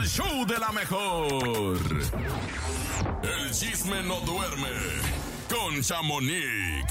el show de la mejor. El chisme no duerme con Chamonix.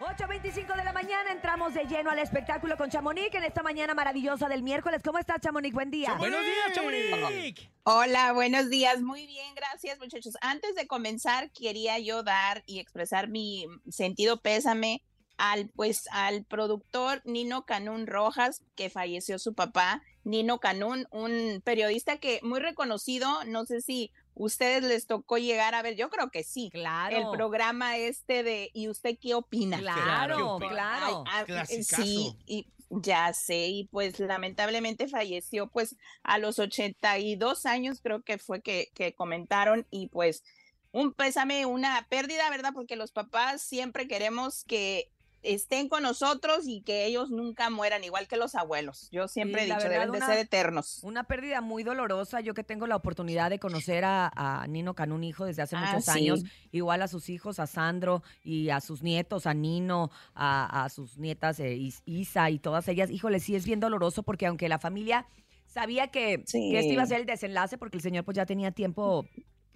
8.25 de la mañana entramos de lleno al espectáculo con Chamonix en esta mañana maravillosa del miércoles. ¿Cómo estás, Chamonix? Buen día. Buenos días, Chamonix. Hola, buenos días. Muy bien, gracias, muchachos. Antes de comenzar, quería yo dar y expresar mi sentido pésame al pues al productor Nino Canún Rojas, que falleció su papá. Nino Canún, un periodista que muy reconocido, no sé si ustedes les tocó llegar a ver, yo creo que sí. Claro. El programa este de ¿Y usted qué opina? Claro, ¿Qué claro. Ay, ah. Sí, y ya sé, y pues lamentablemente falleció pues a los 82 años, creo que fue que, que comentaron, y pues un pésame, una pérdida, ¿verdad? Porque los papás siempre queremos que estén con nosotros y que ellos nunca mueran, igual que los abuelos. Yo siempre he dicho, verdad, deben de ser eternos. Una pérdida muy dolorosa. Yo que tengo la oportunidad de conocer a, a Nino Canún, hijo, desde hace Ah, muchos sí. años, igual a sus hijos, a Sandro y a sus nietos, a Nino, a, a sus nietas, eh, Is- Isa y todas ellas. Híjole, sí es bien doloroso porque aunque la familia sabía que, Sí. que este iba a ser el desenlace, porque el señor pues ya tenía tiempo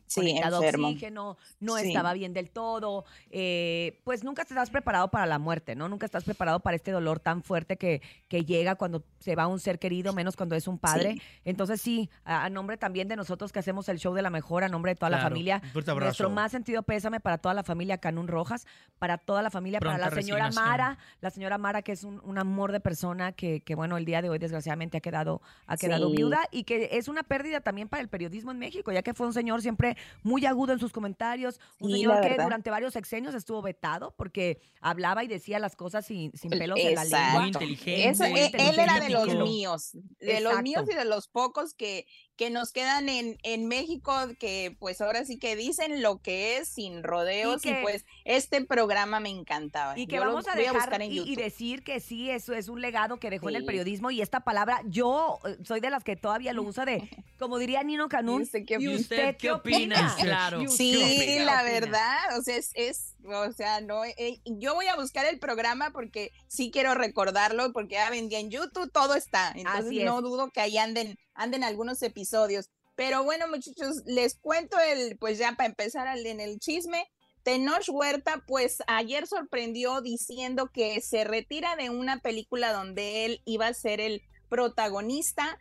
Sí, conectado a enfermo. oxígeno, no Sí. estaba bien del todo, eh, pues nunca estás preparado para la muerte, ¿no? Nunca estás preparado para este dolor tan fuerte que, que llega cuando se va un ser querido, menos cuando es un padre. Sí. Entonces sí, a, a nombre también de nosotros que hacemos el show de la mejor, a nombre de toda la familia, nuestro más sentido pésame para toda la familia Canún Rojas, para toda la familia, para la señora. Mara, la señora Mara que es un, un amor de persona que, que, bueno, el día de hoy desgraciadamente ha quedado, ha quedado Sí. viuda y que es una pérdida también para el periodismo en México, ya que fue un señor siempre muy agudo en sus comentarios, un Sí, señor que verdad. durante varios sexenios estuvo vetado porque hablaba y decía las cosas sin, sin pelos en la lengua. Muy inteligente. Eso, muy eh, él era de los míos, de los míos y de los pocos que, que nos quedan en, en México, que pues ahora sí que dicen lo que es sin rodeos y, que- pues este programa me encantaba. Y que Yo lo vamos a voy dejar buscar en y, y decir que sí, eso es un legado que dejó en el periodismo y esta palabra, yo eh, soy de las que todavía lo usa de, como diría Nino Canún, ¿Y usted qué ¿y opina? usted qué opina? Claro. ¿Y usted Sí, qué la verdad, o sea, es, es o sea, no, eh, yo voy a buscar el programa porque sí quiero recordarlo, porque ya ven, en YouTube todo está, entonces Así es. no dudo que ahí anden, anden algunos episodios. Pero bueno, muchachos, les cuento el, pues ya para empezar en el chisme, Tenoch Huerta, pues ayer sorprendió diciendo que se retira de una película donde él iba a ser el protagonista.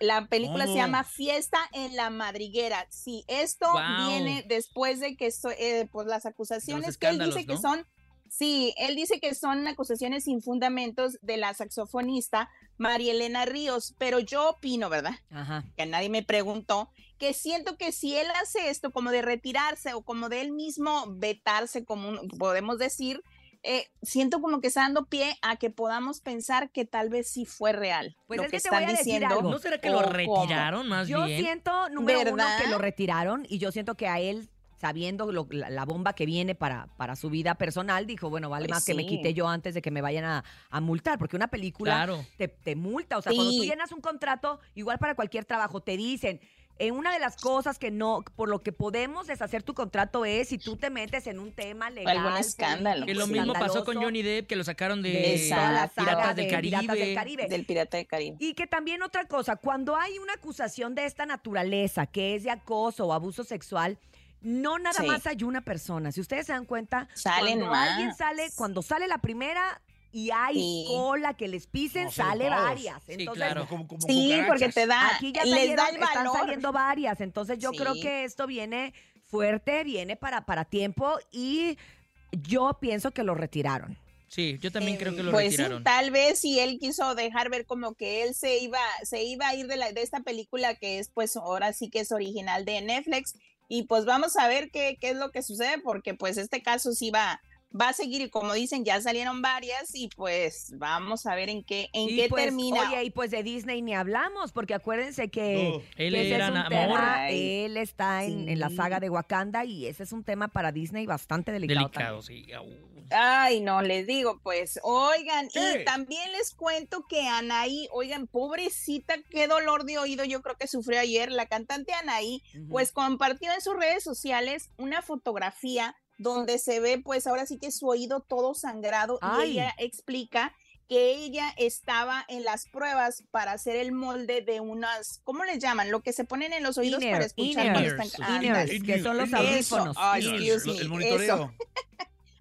La película se llama Fiesta en la Madriguera. Sí, esto viene después de que so- eh, pues las acusaciones que él dice que son, sí, él dice que son acusaciones sin fundamentos de la saxofonista María Elena Ríos, pero yo opino, ¿verdad? Ajá. que nadie me preguntó, que siento que si él hace esto como de retirarse o como de él mismo vetarse, como un- podemos decir, eh, siento como que está dando pie a que podamos pensar que tal vez sí fue real. Pues lo es que, que te voy están a decir diciendo. algo. ¿No será que lo cómo. retiraron más Yo bien? siento, número uno, que lo retiraron y yo siento que a él, sabiendo lo- la, la bomba que viene para, para su vida personal, dijo, bueno, vale Pues más que me quite yo antes de que me vayan a, a multar, porque una película Claro. te, te multa. O sea, cuando tú llenas un contrato, igual para cualquier trabajo, te dicen, en una de las cosas que no, por lo que podemos deshacer tu contrato es si tú te metes en un tema legal. Algún escándalo. Que lo mismo pasó con Johnny Depp, que lo sacaron de, la Piratas del de Caribe. Piratas del Caribe. Del Pirata de Caribe. Y que también otra cosa, cuando hay una acusación de esta naturaleza, que es de acoso o abuso sexual, no nada Sí. más hay una persona. Si ustedes se dan cuenta, Salen cuando alguien sale, cuando sale la primera y hay Sí. cola que les pisen, No, sale todos. varias. Sí, Entonces, claro. Como, como Sí, porque te da, aquí ya les salieron, da el están saliendo varias. Entonces yo creo Sí. que esto viene fuerte, viene para, para tiempo y yo pienso que lo retiraron. Sí, yo también Eh, creo que lo pues sí, retiraron. tal vez si él quiso dejar ver como que él se iba, se iba a ir de, la, de esta película que es pues ahora sí que es original de Netflix y pues vamos a ver qué, qué es lo que sucede porque pues este caso sí va, va a seguir y como dicen ya salieron varias y pues vamos a ver en qué, en Y qué pues, termina. Oye, y pues de Disney ni hablamos, porque acuérdense que. Él que ese era es un amor. tema, él está en, en la saga de Wakanda y ese es un tema para Disney bastante delicado. Delicado, también. sí. Ay, no, les digo, pues, oigan, y también les cuento que Anaí, oigan, pobrecita, qué dolor de oído yo creo que sufrió ayer. La cantante Anaí, pues compartió en sus redes sociales una fotografía donde se ve, pues ahora sí que su oído todo sangrado Ay. y ella explica que ella estaba en las pruebas para hacer el molde de unas, ¿cómo les llaman? Lo que se ponen en los oídos para escuchar cuando están Inners, ándale. que son los audífonos. ah, El, me, el monitoreo.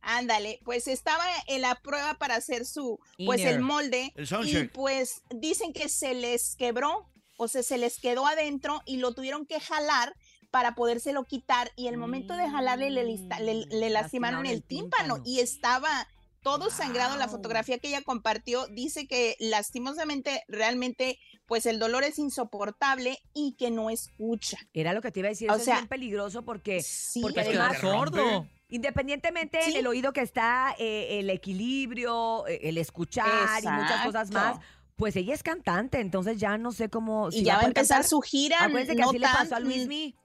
Ándale, pues estaba en la prueba para hacer su, pues el molde El y pues dicen que se les quebró, o sea, se les quedó adentro y lo tuvieron que jalar para podérselo quitar y el momento de jalarle le, lista- le- le Mm, lastimaron lastimaron el tímpano y estaba todo sangrado la fotografía que ella compartió. Dice que lastimosamente realmente pues el dolor es insoportable y que no escucha. Era lo que te iba a decir, O eso sea, es bien peligroso porque Sí, porque Es además- sordo. independientemente Sí. del oído que está, eh, el equilibrio, eh, el escuchar y muchas cosas más, pues ella es cantante, entonces ya no sé cómo... y ya va a empezar cantar. su gira. Acuérdense que no así le pasó a tan- Luismi.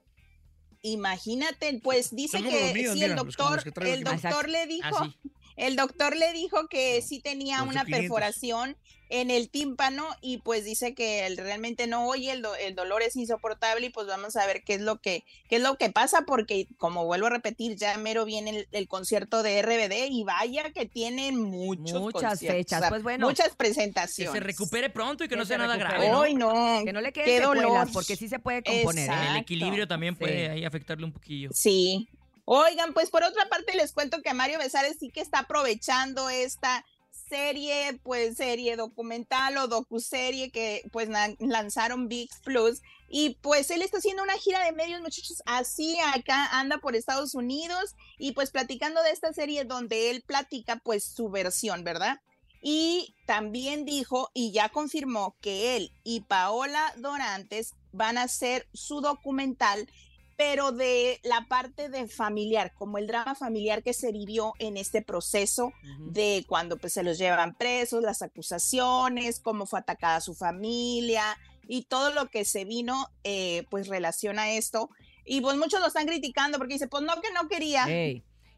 Imagínate, pues dice que míos, sí, mira, el doctor, el aquí. doctor le dijo, Así. El doctor le dijo que sí tenía una 500. perforación en el tímpano y pues dice que él realmente no oye, el, do- el dolor es insoportable y pues vamos a ver qué es lo que qué es lo que pasa porque como vuelvo a repetir, ya mero viene el, el concierto de RBD y vaya que tienen muchos Muchas fechas, o sea, pues bueno. muchas Que presentaciones. se recupere pronto y que, Que no se sea nada recupere. grave, ¿no? Hoy no. Que no le secuelas, dolor. porque sí se puede componer. ¿eh? El equilibrio también Sí. puede ahí afectarle un poquillo. Sí. Oigan, pues por otra parte les cuento que Mario Besares sí que está aprovechando esta serie, pues serie documental o docuserie que pues lanzaron VIX Plus y pues él está haciendo una gira de medios muchachos así acá anda por Estados Unidos y pues platicando de esta serie donde él platica pues su versión, ¿verdad? Y también dijo y ya confirmó que él y Paola Dorantes van a hacer su documental pero de la parte de familiar, como el drama familiar que se vivió en este proceso de cuando pues se los llevan presos, las acusaciones, cómo fue atacada su familia y todo lo que se vino eh, pues relaciona a esto. Y pues muchos lo están criticando porque dice, pues no que no quería.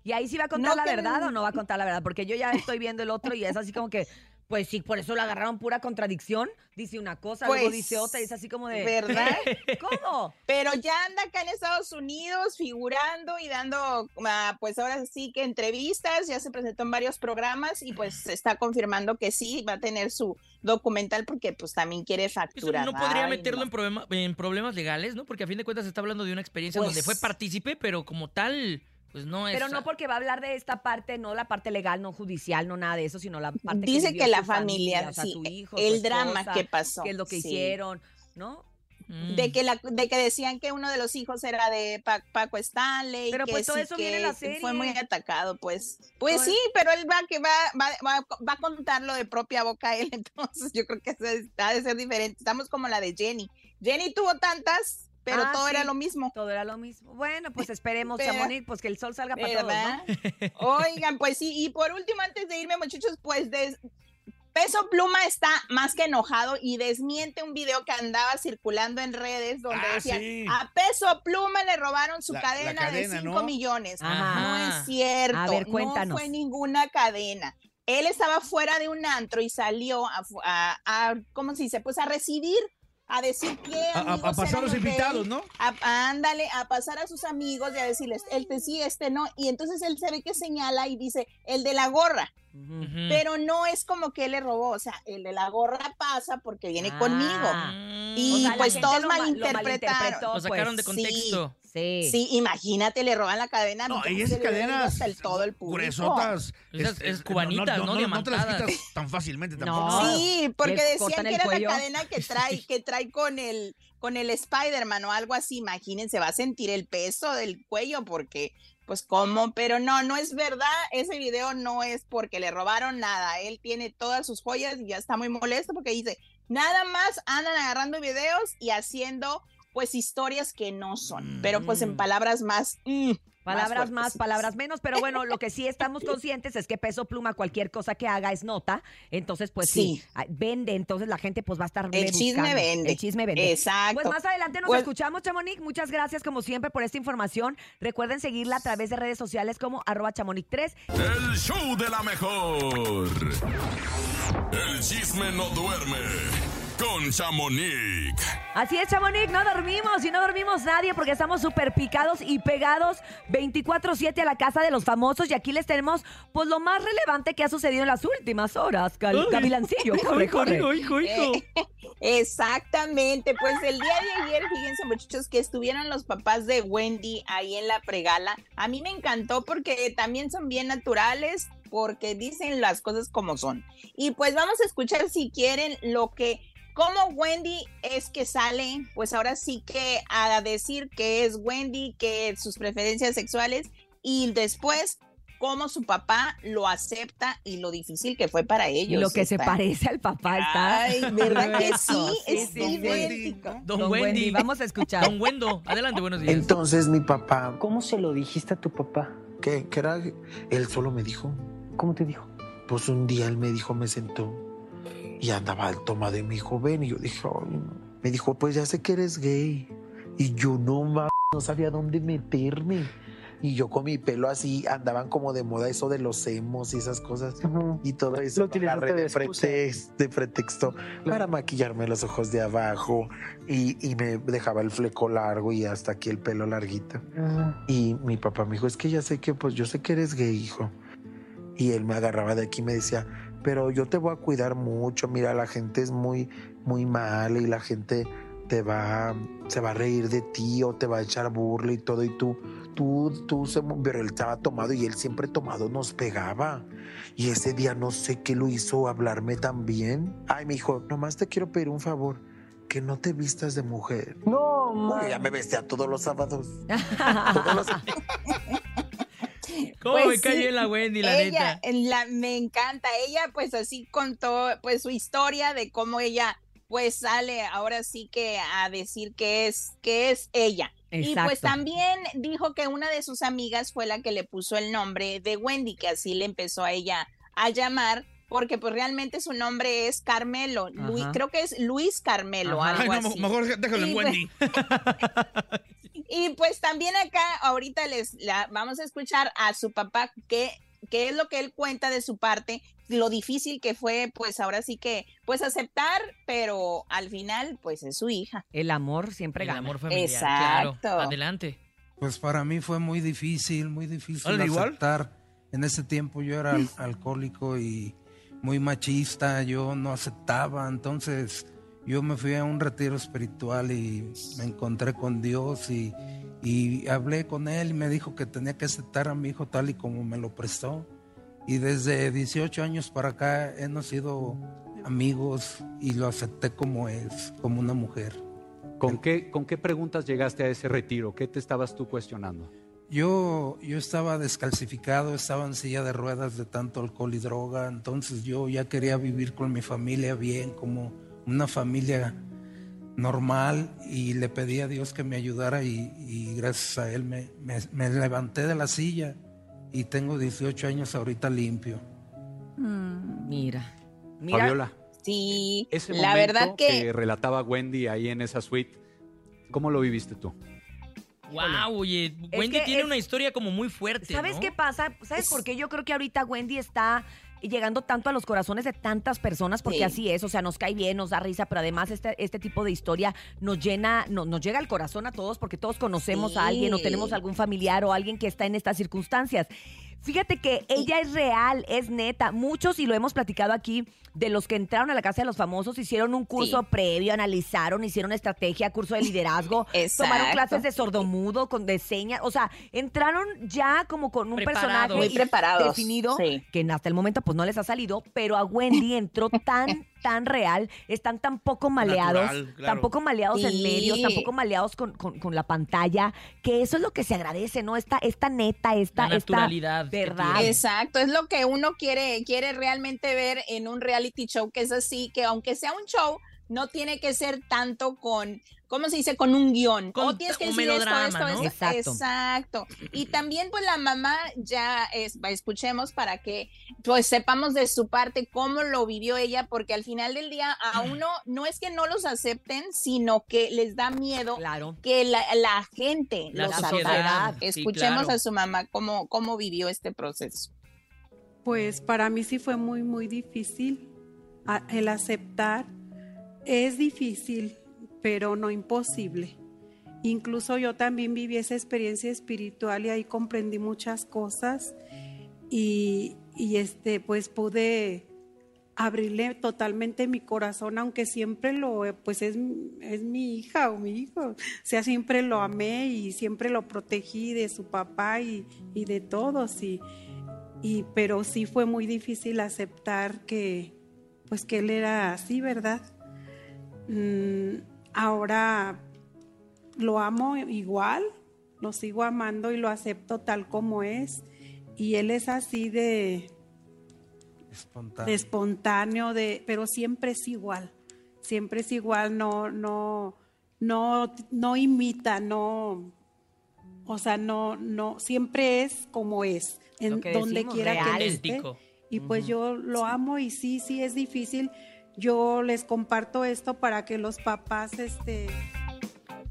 ¿Y ahí sí va a contar No la que- verdad o no va a contar la verdad? Porque yo ya estoy viendo el otro y es así como que, pues sí, por eso lo agarraron pura contradicción. Dice una cosa, luego Pues, dice otra y es así como de... ¿Verdad? ¿Cómo? Pero ya anda acá en Estados Unidos figurando y dando, ah, pues ahora sí que entrevistas, ya se presentó en varios programas y pues se está confirmando que sí, va a tener su documental porque pues también quiere Eso facturar. no podría Ay, meterlo no. en, problema- en problemas legales, ¿no? Porque a fin de cuentas se está hablando de una experiencia Pues- donde fue partícipe, pero como tal, pues no es... Pero no porque va a hablar de esta parte, no la parte legal, no judicial, no nada de eso, sino la parte Dice que la familia, familia, o sea, sí, su hijo, el drama esposa, que pasó. qué es lo que sí. hicieron, ¿no? Mm. De que, la, de que decían que uno de los hijos era de Pa- Paco Stanley. Pero que pues todo sí eso viene en la que Fue muy serie. atacado, pues. Pues Todo sí, pero él va que va, va, va, va a contarlo de propia boca él, entonces yo creo que eso es- ha de ser diferente. Estamos como la de Jenny. Jenny tuvo tantas, pero Ah, todo era lo mismo. Todo era lo mismo. Bueno, pues esperemos, Chamonix, pues que el sol salga para todos. ¿no? Oigan, pues sí, y por último, antes de irme, muchachos, pues de- Peso Pluma está más que enojado y desmiente un video que andaba circulando en redes donde Ah, decía, sí. a Peso Pluma le robaron su La- la cadena, de 5 ¿no? millones. Ajá. No es cierto, A ver, no cuéntanos. fue ninguna cadena. Él estaba fuera de un antro y salió a, fu- a, a- ¿cómo se dice? Pues a recibir, a decir que A, a- a pasar los invitados, ¿no? a- ándale, a pasar a sus amigos y a decirles, este sí, este no. Y entonces él se ve que señala y dice, el de la gorra. Pero no es como que él le robó, o sea, el de la gorra pasa porque viene Ah. conmigo. Mm. Y O sea, la pues todos lo ma- lo malinterpretaron. malinterpretó, Lo sacaron de pues. contexto. Sí. Sí, imagínate, le roban la cadena. No, y ve cadenas hasta el todo el público. gruesotas. Esas- es cubanitas, ¿no? No, te las quitas tan fácilmente No. tampoco. Sí, porque decían que era cuello. la cadena que trae, que trae con el, con el Spider-Man o algo así. Imagínense, va a sentir el peso del cuello porque, pues, ¿cómo? Pero no, no es verdad. Ese video no es porque le robaron nada. Él tiene todas sus joyas y ya está muy molesto porque dice, nada más andan agarrando videos y haciendo, pues, historias que no son. Pero, pues, en Mm. palabras más... mm, Palabras más, palabras menos, pero bueno, lo que sí estamos conscientes es que Peso Pluma, cualquier cosa que haga es nota, entonces pues sí, Sí. ah, vende, entonces la gente pues va a estar El chisme vende. El chisme vende. Exacto. Pues más adelante nos Pues- escuchamos, Chamonix. Muchas gracias como siempre por esta información. Recuerden seguirla a través de redes sociales como arroba chamonix3. El show de la mejor. El chisme no duerme con Chamonix. Así es, Chamonix, no dormimos y no dormimos nadie porque estamos súper picados y pegados 24-7 a la casa de los famosos y aquí les tenemos pues lo más relevante que ha sucedido en las últimas horas. Gavilancillo, corre, corre. hijo, hijo, hijo. Exactamente, pues el día de ayer, fíjense muchachos, que estuvieron los papás de Wendy ahí en la pregala. A mí me encantó porque también son bien naturales, porque dicen las cosas como son. Y pues vamos a escuchar si quieren lo que, cómo Wendy es que sale, pues ahora sí que a decir que es Wendy, que sus preferencias sexuales y después cómo su papá lo acepta y lo difícil que fue para Y ellos. lo que se parece al papá está. Ay, ¿verdad que sí? Es sí, sí. idéntico. Don, Don Wendy, Wendy. vamos a escuchar. Don Wendo. Adelante, buenos días. Entonces mi papá, ¿Cómo se lo dijiste a tu papá? ¿qué, qué era? Él solo me dijo. ¿Cómo te dijo? Pues un día él me dijo, me sentó y andaba al tomado y me dijo, ven. Y yo dije, "Ay, no". me dijo, pues ya sé que eres gay. Y yo no más, no sabía dónde meterme. Y yo con mi pelo así, andaban como de moda eso de los emos y esas cosas. Y todo eso Lo agarré de de, excusa. pretex- de pretexto para maquillarme los ojos de abajo y, y me dejaba el fleco largo y hasta aquí el pelo larguito. Y mi papá me dijo, es que ya sé que, pues yo sé que eres gay, hijo. Y él me agarraba de aquí y me decía, pero yo te voy a cuidar mucho, mira, la gente es muy, muy mala y la gente te va, se va a reír de ti o te va a echar burla y todo y tú, tú, tú, se pero él estaba tomado y él siempre tomado nos pegaba. Y ese día no sé qué lo hizo hablarme tan bien. Ay, me dijo, nomás te quiero pedir un favor, que no te vistas de mujer. No, Uy, ya me vestía todos los sábados. Todos los- ¿Cómo Pues me cae sí, bien la Wendy, la ella, neta? en la, me encanta. Ella, pues así contó, pues su historia de cómo ella, pues sale ahora sí que a decir que es, que es ella. Y pues también dijo que una de sus amigas fue la que le puso el nombre de Wendy, que así le empezó a ella a llamar, porque pues realmente su nombre es Carmelo. Luis- creo que es Luis Carmelo, Ajá. algo Ay, no, así. mejor déjalo en Sí, Wendy. Y pues también acá ahorita les la, vamos a escuchar a su papá qué, qué es lo que él cuenta de su parte, lo difícil que fue pues ahora sí que pues aceptar, pero al final pues es su hija. El amor siempre El gana. amor familiar, Exacto. claro. Adelante. Pues para mí fue muy difícil, muy difícil igual. aceptar. En ese tiempo yo era al- alcohólico y muy machista, yo no aceptaba, entonces yo me fui a un retiro espiritual y me encontré con Dios y, y hablé con él y me dijo que tenía que aceptar a mi hijo tal y como me lo prestó. Y desde 18 años para acá hemos sido amigos y lo acepté como es, como una mujer. ¿Con qué, ¿Con qué preguntas llegaste a ese retiro? ¿Qué te estabas tú cuestionando? Yo, yo estaba descalcificado, estaba en silla de ruedas de tanto alcohol y droga, entonces yo ya quería vivir con mi familia bien, como una familia normal y le pedí a Dios que me ayudara y, y gracias a Él me, me- me levanté de la silla y tengo 18 años ahorita limpio. Mira. Mira. Fabiola, Sí, ese la momento verdad que, relataba Wendy ahí en esa suite, ¿cómo lo viviste tú? Wow, oye, Es Wendy que tiene es- una historia como muy fuerte, ¿Sabes ¿no? qué pasa? ¿Sabes por qué yo creo que ahorita Wendy está llegando tanto a los corazones de tantas personas? Porque Sí. así es, o sea, nos cae bien, nos da risa, pero además este, este tipo de historia nos llena, no- nos llega al corazón a todos porque todos conocemos a alguien o tenemos algún familiar o alguien que está en estas circunstancias. Fíjate que ella es real, es neta. Muchos, y lo hemos platicado aquí, de los que entraron a la casa de los famosos, hicieron un curso Sí. previo, analizaron, hicieron estrategia, curso de liderazgo, tomaron clases de sordomudo, con de señas, o sea, entraron ya como con un Preparados. personaje Muy y- preparados, definido, sí. que hasta el momento pues no les ha salido, pero a Wendy entró tan, tan real, están tan poco maleados, Natural, claro. tan poco maleados en medios, tan poco maleados con, con- con la pantalla, que eso es lo que se agradece, ¿no? Esta, esta neta, esta, La naturalidad verdad. Exacto, es lo que uno quiere, quiere realmente ver en un reality show que es así, que aunque sea un show, no tiene que ser tanto con, ¿cómo se dice? Con un guion. Con o tienes que un decir esto, melodrama, esto, ¿no? esto. Exacto. Exacto. Y también, pues, la mamá ya es, escuchemos para que, pues, sepamos de su parte cómo lo vivió ella, porque al final del día a uno no es que no los acepten, sino que les da miedo Claro. que la, la gente La los sociedad, sí, Escuchemos claro. a su mamá cómo, cómo vivió este proceso. Pues para mí sí fue muy, muy difícil el aceptar Es difícil, pero no imposible. Incluso yo también viví esa experiencia espiritual y ahí comprendí muchas cosas y, y este, pues pude abrirle totalmente mi corazón, aunque siempre lo, pues es, es mi hija o mi hijo, o sea, siempre lo amé y siempre lo protegí de su papá y, y de todos, y, y, pero sí fue muy difícil aceptar que, pues que él era así, ¿verdad? Mm, ahora lo amo igual, lo sigo amando y lo acepto tal como es, y él es así de, Espontáneo. de espontáneo, de, pero siempre es igual, siempre es igual, no, no, no, no imita, no, o sea, no, no, siempre es como es, en donde quiera que él esté. Y pues yo lo amo y sí, sí es difícil. Yo les comparto esto para que los papás, este,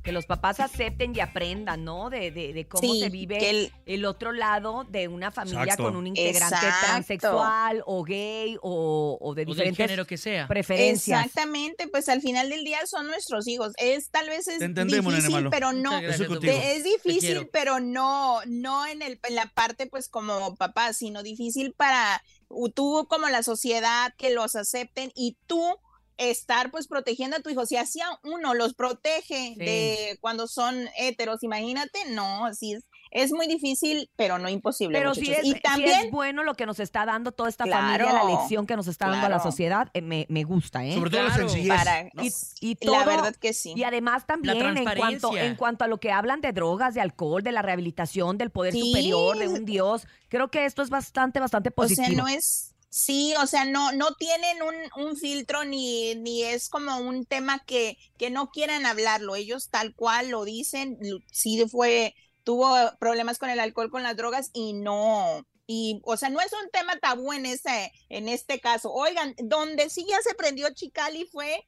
Que los papás acepten y aprendan, ¿no? De, de, de cómo Sí, se vive el- el... otro lado de una familia Exacto. con un integrante Exacto. transexual o gay o, o de O del diferentes género que sea. preferencias. Exactamente, pues al final del día son nuestros hijos. Es tal vez es entendemos, difícil, pero no. Es difícil, pero no, no en el en la parte pues como papá, sino difícil para tú como la sociedad que los acepten y tú estar pues protegiendo a tu hijo. Si así a uno los protege Sí. de cuando son heteros, imagínate, no, así es, es muy difícil, pero no imposible. Pero sí es, y sí es bueno lo que nos está dando toda esta Claro, familia, la lección que nos está dando a la sociedad, eh, me, me gusta, ¿eh? Sobre todo la Claro. sencillez. para ¿no? Y, y la verdad que sí. Y además también en cuanto, en cuanto a lo que hablan de drogas, de alcohol, de la rehabilitación, del poder Sí. superior, de un Dios, creo que esto es bastante, bastante O positivo. sea, no es, sí, o sea, no, no tienen un, un filtro ni, ni es como un tema que, que no quieran hablarlo. Ellos tal cual lo dicen, sí fue, tuvo problemas con el alcohol, con las drogas y no. Y, o sea, no es un tema tabú en ese, en este caso. Oigan, donde sí ya se prendió Chicali fue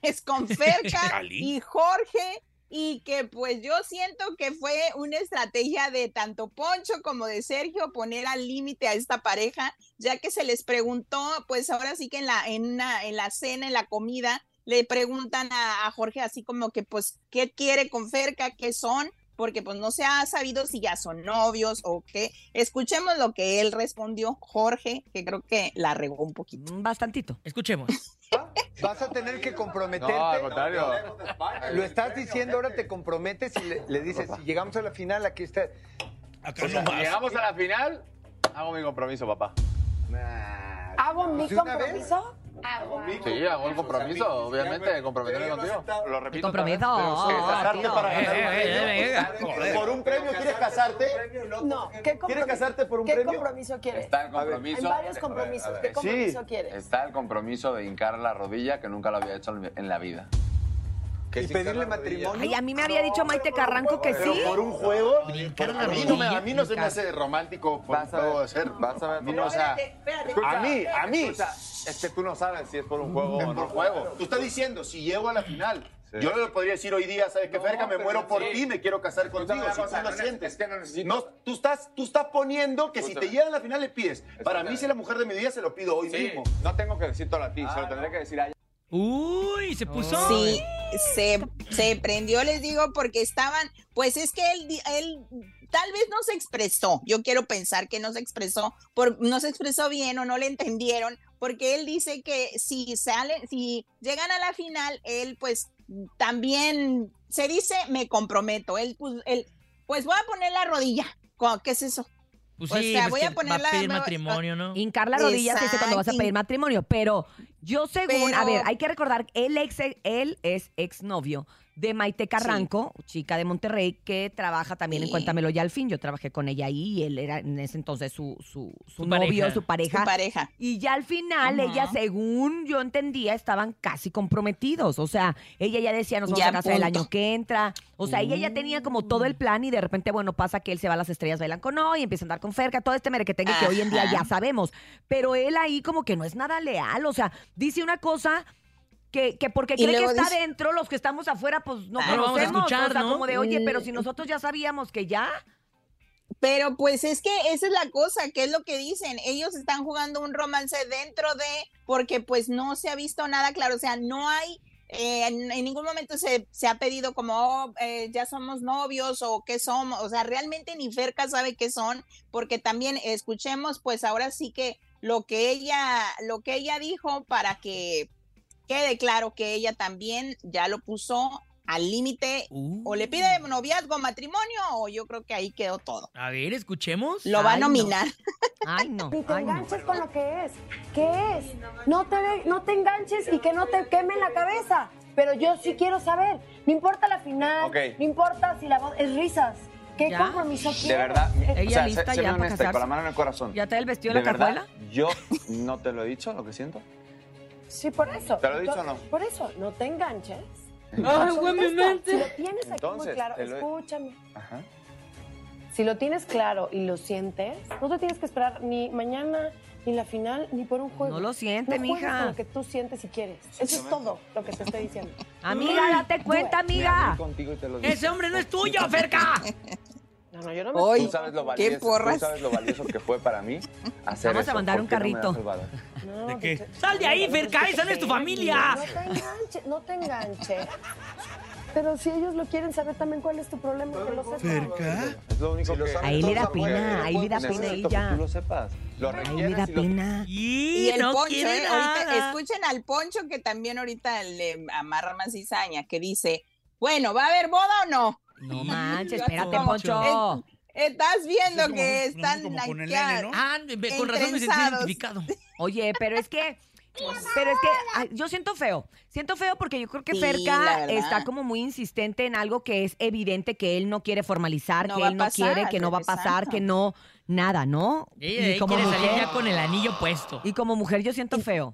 pues con Ferca y Jorge y que pues yo siento que fue una estrategia de tanto Poncho como de Sergio poner al límite a esta pareja, ya que se les preguntó, pues ahora sí que en la, en una- en la cena, en la comida, le preguntan a, a Jorge así como que pues, ¿qué quiere con Ferca? ¿Qué son? Porque pues no se ha sabido si ya son novios o qué. Escuchemos lo que él respondió, Jorge, que creo que la regó un poquito. Mm, Bastantito. Escuchemos. Vas a tener que comprometerte. No, al contrario. Lo estás diciendo, ahora te comprometes y le, le dices, si llegamos a la final, aquí está. Acá O sea, no si llegamos a la final, hago mi compromiso, papá. ¿Hago mi compromiso? Sí, hago el compromiso, obviamente, comprometerme contigo. Lo El repito. compromiso. oh, Casarte para Eh, ganar un eh, eh. ¿Por un premio quieres casarte? No, ¿qué ¿Quieres casarte por un premio? compromiso quieres? Está el compromiso. Hay varios compromisos. ¿Qué compromiso quieres? Está el compromiso de hincar la rodilla que nunca lo había hecho en la vida. ¿Y pedirle matrimonio? Ay, a mí me había dicho Maite Carranco que sí. un juego, a mí no me, rodilla. a mí no se me hace romántico por Vas a ver, ser. vas a ver. A mí no, o sea, a mí, a mí. es que tú no sabes si es por un juego Es por juego. Tú estás diciendo, si llego a la final, yo no le podría decir hoy día, ¿sabes qué, Ferca? Me muero por ti, me quiero casar contigo. Si tú lo sientes. No, tú estás, tú estás poniendo que si te llegan a la final le pides. Para mí, si es la mujer de mi vida, se lo pido hoy mismo. No tengo que decírtelo a ti, se lo tendré que decir a ella. Uy, se puso. Sí, se, se prendió, les digo, porque estaban, pues es que él, él tal vez no se expresó, yo quiero pensar que no se expresó, por, no se expresó bien o no le entendieron, porque él dice que si salen, si llegan a la final, él pues también se dice, me comprometo, él pues, él, pues voy a poner la rodilla, ¿qué es eso? Pues o sí, sea, pues voy a poner va la- a pedir me- matrimonio, ¿no? Hincar la rodilla se dice cuando vas a pedir matrimonio, pero yo según, Pero- a ver, hay que recordar, él, ex, él es exnovio de Maite Carranco, chica de Monterrey, que trabaja también en. Cuéntamelo ya al fin. Yo trabajé con ella ahí y él era en ese entonces su, su, su Su novio, pareja. su pareja. Su pareja. Y ya al final, ella, según yo entendía, estaban casi comprometidos. O sea, ella ya decía, nos vamos Ya, a casar el año que entra. O sea, ella ya tenía como todo el plan y de repente, bueno, pasa que él se va a las estrellas bailan con hoy, empieza a andar con Ferca, todo este merequetengue que hoy en día ya sabemos. Pero él ahí como que no es nada leal. O sea, dice una cosa que, que porque cree que está dice- dentro, los que estamos afuera, pues no Ah, No lo vamos a conocemos. escuchar, o sea, ¿no? como de, oye, pero si Mm. nosotros ya sabíamos que ya. Pero pues es que esa es la cosa, que es lo que dicen, ellos están jugando un romance dentro de, porque pues no se ha visto nada claro, o sea, no hay eh, en, en ningún momento se, se ha pedido como, oh, eh, ya somos novios o qué somos, o sea, realmente ni Ferca sabe qué son, porque también escuchemos, pues ahora sí que lo que ella, lo que ella dijo para que quede claro que ella también ya lo puso al límite, o le pide noviazgo, matrimonio, o yo creo que ahí quedó todo. A ver, escuchemos. Lo va a no. nominar. Ay, no. Ni te enganches con lo que es. ¿Qué es? No te, no te enganches y que no te queme la cabeza. Pero yo sí quiero saber. No importa la final, Ok. no importa si la voz es risas. ¿Qué ¿Ya? compromiso quieres? De verdad, Ella o sea, lista ya séme para honesta y con casarse. la mano en el corazón. ¿Ya te el vestido de la verdad, cajuela? Yo no te lo he dicho, lo que siento. Sí, por eso. ¿Te lo he dicho o no? Por eso, no te enganches. Ay, güey, mi mente. Si lo tienes aquí muy claro, lo escúchame. Ajá. Si lo tienes claro y lo sientes, no te tienes que esperar ni mañana, ni la final, ni por un juego. No lo siente, no mija. con lo que tú sientes y quieres. Eso es todo lo que te estoy diciendo. Amiga, date cuenta, Me amiga. abrí contigo y te lo dije. Ese hombre no es tuyo, Ferca. No, no, yo no me Hoy, Tú sabes lo qué valioso, porras. tú sabes lo valioso que fue para mí hacer Vamos a mandar un ¿Por qué carrito. qué? pues, Sal de ahí, Ferca, esa no es tu familia. No te enganches, no te enganches. Pero si ellos lo quieren saber también cuál es tu problema, que lo sepan. ¿Cerca? Es lo único que... Ahí le da pena, ahí le da pena que ella. tú lo sepas. Lo Ahí le da y lo- pena. Y, Y el no poncho, quiere ¿eh? Ahorita nada. escuchen al poncho que también ahorita le amarra más cizaña, que dice, bueno, ¿va a haber boda o no? No manches, espérate, Poncho. Estás viendo Es como- que están ¿no? Ah, con razón me sentí identificado. Oye, pero es que, pero es que ay, yo siento feo. Siento feo porque yo creo que Sí, Ferca está como muy insistente en algo que es evidente que él no quiere formalizar, No que él no pasar, quiere, que no va a pasar, exacto. que no, nada, ¿no? Quiere salir ya con el anillo puesto. y como mujer yo siento feo.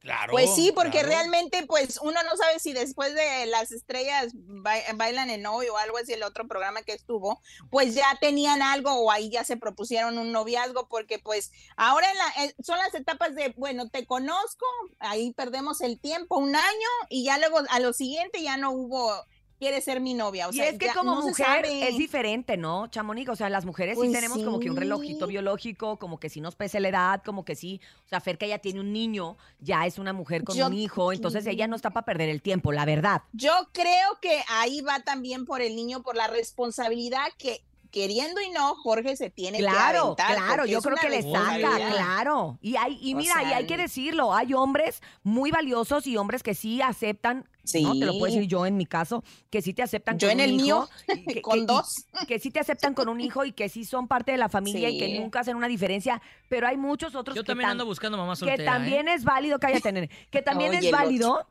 Claro. Pues sí, porque claro. realmente, pues uno no sabe si después de las estrellas ba- bailan en hoy o algo así, el otro programa que estuvo, pues ya tenían algo o ahí ya se propusieron un noviazgo, porque pues ahora en la, eh, son las etapas de, bueno, te conozco, ahí perdemos el tiempo, un año, y ya luego a lo siguiente ya no hubo, quiere ser mi novia. O y sea, es que como no mujer es diferente, ¿no, Chamonix? O sea, las mujeres sí Pues tenemos como que un relojito biológico, como que sí nos pese la edad, como que sí. O sea, Ferca ya tiene un niño, ya es una mujer con Yo- un hijo, entonces ella no está para perder el tiempo, la verdad. Yo creo que ahí va también por el niño, por la responsabilidad que queriendo y no, Jorge se tiene que Claro, aventar. claro, yo creo que le saca, claro. Y hay, y O mira, y hay que decirlo, hay hombres muy valiosos y hombres que sí aceptan, no te lo puedo Sí. decir yo en mi caso, que sí te aceptan Yo con en un el hijo, mío, que- con que- y- dos. que sí te aceptan con un hijo y que sí son parte de la familia y que Sí. nunca hacen una diferencia, pero hay muchos otros Yo que, también tam- ando buscando mamá que soltera. también ¿eh? es válido, cállate, nene, que también Oye, es válido.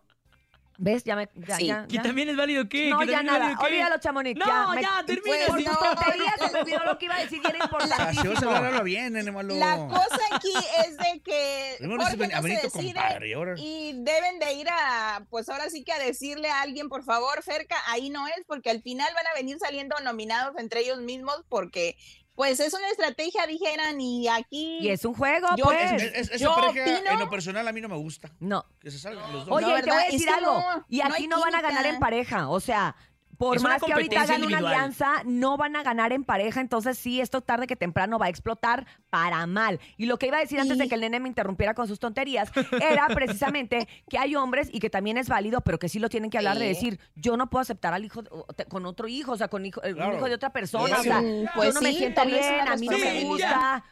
¿Ves? Ya me ya, Sí. ya, ¿Que ya. también es válido qué? No, ¿Que ya nada. Olvídalo, Chamonix. No, me- ya, termina. Pues Por tus no. tonterías se me olvidó lo que iba a decir y era importantísimo. hablar, habla bien, nene malo. La cosa aquí es de que Jorge no se decide compadre, ahora. y deben de ir a, pues ahora sí que a decirle a alguien, por favor, Ferca, ahí no es, porque al final van a venir saliendo nominados entre ellos mismos porque pues es una estrategia, dijeran, y aquí... Y es un juego, Yo- pues. Es- es- esa Yo pareja, opino- en lo personal, a mí no me gusta. No. Que se salgan los dos. Oye, No, te voy a decir algo. no, y no aquí hay no, van a ganar en pareja. O sea, por Es más que ahorita hagan una alianza, no van a ganar en pareja. Entonces, sí, esto tarde que temprano va a explotar para mal. Y lo que iba a decir antes de que el nene me interrumpiera con sus tonterías era precisamente que hay hombres y que también es válido, pero que sí lo tienen que hablar de decir, yo no puedo aceptar al hijo con otro hijo, o sea, con hijo, eh, un Claro. hijo de otra persona. O Sí. sea, Mm, yo pues no me sí, siento también es bien, a mí no me gusta.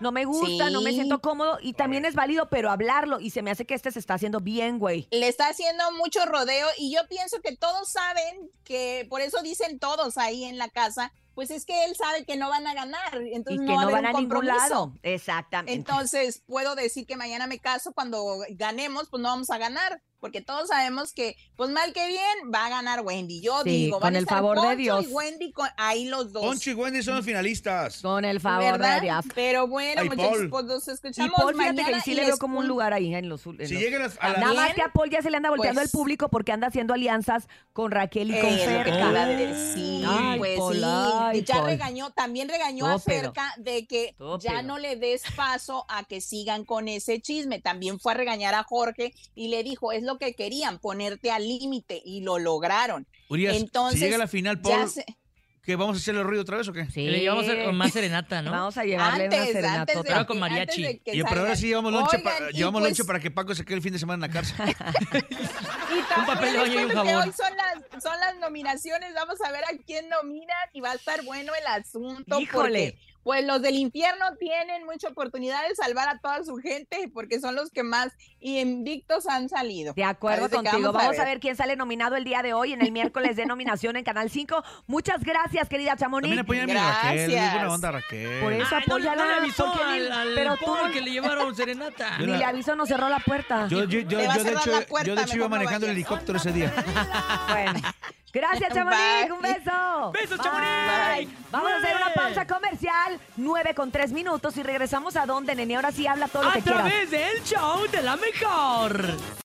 No me gusta, no me siento cómodo y también es válido, pero hablarlo. Y se me hace que este se está haciendo bien, güey. le está haciendo mucho rodeo y yo pienso que todos saben que por eso dicen todos ahí en la casa, pues es que él sabe que no van a ganar, Y entonces que no, va no a haber van a un ningún compromiso. lado. Exactamente. Entonces puedo decir que mañana me caso cuando ganemos, pues no vamos a ganar, porque todos sabemos que, pues mal que bien, va a ganar Wendy. Yo Sí, digo, con van a el estar favor de Dios. Y Wendy con- ahí los dos. Poncho y Wendy son los finalistas. Con el favor ¿verdad? de Dios. Pero bueno, Ay, muchachos, pues los Y escuchamos Paul, fíjate que mañana sí y le veo como un lugar ahí en los. en Si los- llegan a, a la... Nada más que a Paul ya se le anda volteando pues- el público porque anda haciendo alianzas con Raquel y con Ferca. Ay, pues Paul, sí, ay, ya Paul. regañó, también regañó a Estúpido. Ferca de que ya no le des paso a que sigan con ese chisme. También fue a regañar a Jorge y le dijo, es lo que querían, ponerte al límite y lo lograron. Urias, Entonces, si llega a la final, Paul, se- ¿qué ¿Que vamos a hacerle ruido otra vez o qué? Sí. Le llevamos a- más serenata, ¿no? Vamos a llevarle una Antes, serenata. antes de Pero con que- mariachi. antes de que Y, pero ahora salgan. sí llevamos lonche, Oigan, pa- y llevamos pues- lonche para que Paco se quede el fin de semana en la cárcel. Y también papel de baño y un les cuento que jabón. hoy son las, son las nominaciones, vamos a ver a quién nominan y va a estar bueno el asunto. Híjole. Porque, pues los del infierno tienen mucha oportunidad de salvar a toda su gente porque son los que más invictos han salido. De acuerdo Parece contigo. Vamos a ver quién sale nominado el día de hoy en el miércoles de nominación en Canal 5. Muchas gracias, querida Chamonix. También apoyan a mi Raquel. es buena onda, Raquel. Por eso no, apóyala. no le avisó porque ni- al, al pero tú no- que le llevaron serenata. Yo ni la- le avisó, no cerró la puerta. Yo, yo, yo, yo, de hecho, la puerta, yo de hecho iba no manejando el helicóptero ese día. Bueno. Gracias, Chamonix. Un beso. Beso, Bye. Chamonix. Vamos a hacer una pausa comercial. 9 con 3 minutos y regresamos a donde, nene. Ahora sí habla todo lo A que quieras. través del show de la mejor.